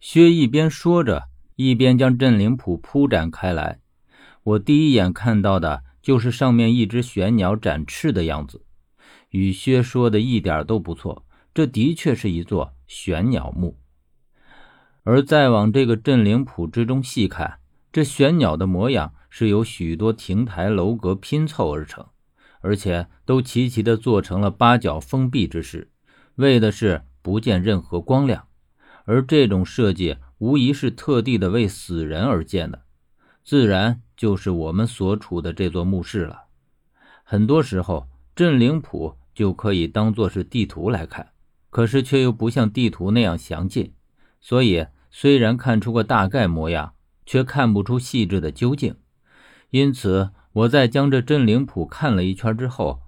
薛一边说着，一边将镇灵谱铺展开来。我第一眼看到的就是上面一只玄鸟展翅的样子，与薛说的一点都不错，这的确是一座玄鸟墓。而再往这个镇灵谱之中细看，这玄鸟的模样是由许多亭台楼阁拼凑而成，而且都齐齐的做成了八角封闭之势，为的是不见任何光亮。而这种设计无疑是特地的为死人而建的，自然就是我们所处的这座墓室了。很多时候，镇灵谱就可以当做是地图来看，可是却又不像地图那样详尽，所以虽然看出个大概模样，却看不出细致的究竟。因此，我在将这镇灵谱看了一圈之后，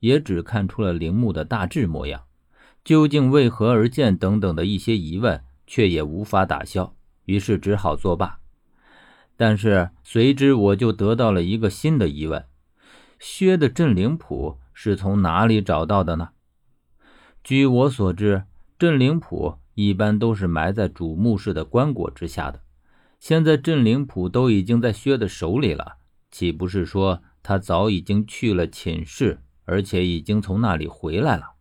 也只看出了陵墓的大致模样。究竟为何而建等等的一些疑问，却也无法打消，于是只好作罢。但是随之我就得到了一个新的疑问：薛的镇灵谱是从哪里找到的呢？据我所知，镇灵谱一般都是埋在主墓室的棺椁之下的。现在镇灵谱都已经在薛的手里了，岂不是说他早已经去了寝室，而且已经从那里回来了？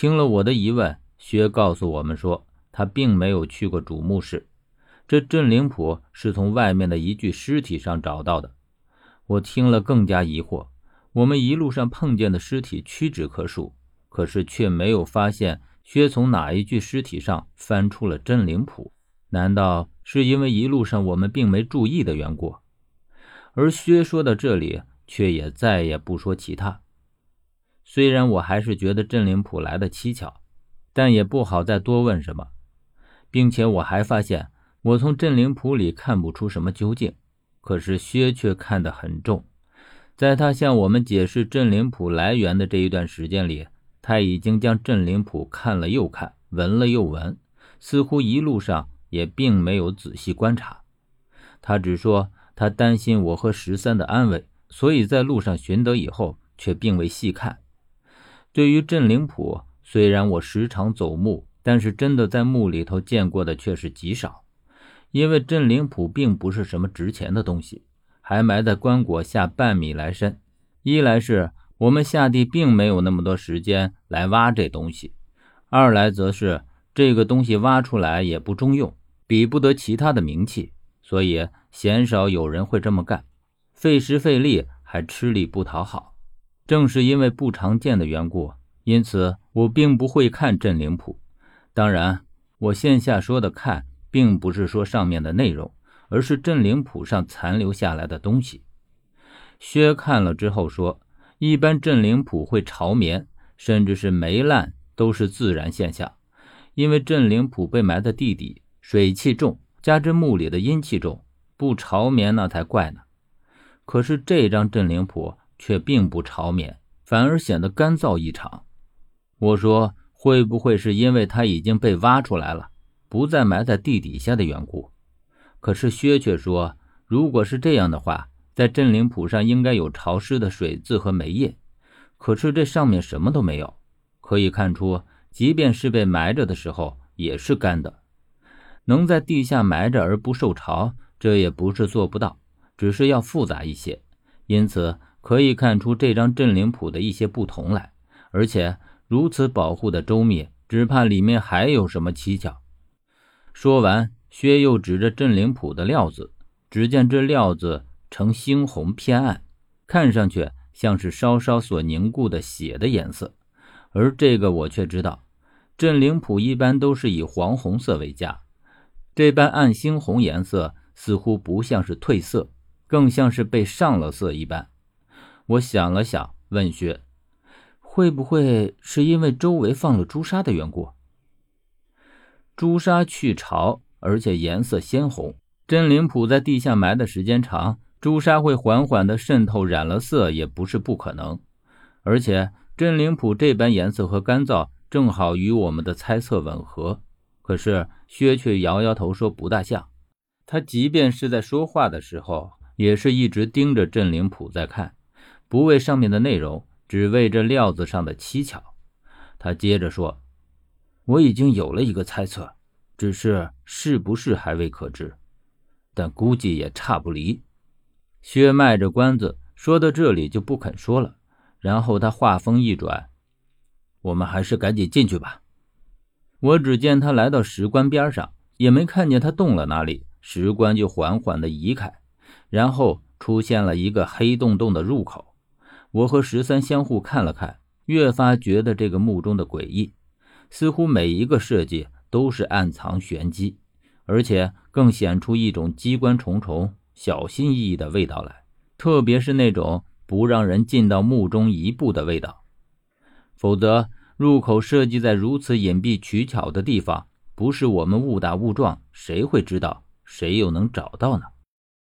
听了我的疑问，薛告诉我们说，他并没有去过主墓室，这镇灵谱是从外面的一具尸体上找到的。我听了更加疑惑，我们一路上碰见的尸体屈指可数，可是却没有发现薛从哪一具尸体上翻出了镇灵谱。难道是因为一路上我们并没注意的缘故？而薛说到这里，却也再也不说其他。虽然我还是觉得镇灵谱来的蹊跷，但也不好再多问什么，并且我还发现我从镇灵谱里看不出什么究竟，可是薛却看得很重。在他向我们解释镇灵谱来源的这一段时间里，他已经将镇灵谱看了又看，闻了又闻，似乎一路上也并没有仔细观察。他只说他担心我和十三的安危，所以在路上寻得以后，却并未细看。对于镇灵谱，虽然我时常走墓，但是真的在墓里头见过的却是极少。因为镇灵谱并不是什么值钱的东西，还埋在棺椁下半米来深。一来是我们下地并没有那么多时间来挖这东西，二来则是这个东西挖出来也不中用，比不得其他的名器，所以鲜少有人会这么干，费时费力还吃力不讨好。正是因为不常见的缘故，因此我并不会看镇灵谱。当然，我线下说的看，并不是说上面的内容，而是镇灵谱上残留下来的东西。薛看了之后说，一般镇灵谱会潮绵，甚至是霉烂，都是自然现象。因为镇灵谱被埋在地底，水气重，加之墓里的阴气重，不潮绵那才怪呢。可是这张镇灵谱。却并不潮绵，反而显得干燥异常。我说，会不会是因为它已经被挖出来了，不再埋在地底下的缘故？可是薛却说，如果是这样的话，在镇灵谱上应该有潮湿的水渍和霉液。可是这上面什么都没有，可以看出，即便是被埋着的时候也是干的。能在地下埋着而不受潮，这也不是做不到，只是要复杂一些。因此。可以看出这张镇灵谱的一些不同来，而且如此保护的周密，只怕里面还有什么蹊跷。说完，薛又指着镇灵谱的料子，只见这料子呈猩红偏暗，看上去像是稍稍所凝固的血的颜色。而这个我却知道，镇灵谱一般都是以黄红色为佳，这般暗猩红颜色似乎不像是褪色，更像是被上了色一般。我想了想，问薛：“会不会是因为周围放了朱砂的缘故？朱砂去潮，而且颜色鲜红。镇灵谱在地下埋的时间长，朱砂会缓缓的渗透，染了色也不是不可能。而且镇灵谱这般颜色和干燥，正好与我们的猜测吻合。可是薛却摇摇头说不大像。他即便是在说话的时候，也是一直盯着镇灵谱在看。”不为上面的内容，只为这料子上的蹊跷。他接着说：“我已经有了一个猜测，只是是不是还未可知，但估计也差不离。薛卖着关子，说到这里就不肯说了。然后他话锋一转：“我们还是赶紧进去吧。”我只见他来到石棺边上，也没看见他动了哪里，石棺就缓缓地移开，然后出现了一个黑洞洞的入口。我和十三相互看了看，越发觉得这个墓中的诡异，似乎每一个设计都是暗藏玄机，而且更显出一种机关重重、小心翼翼的味道来，特别是那种不让人进到墓中一步的味道，否则。入口设计在如此隐蔽取巧的地方，不是我们误打误撞，谁会知道？谁又能找到呢？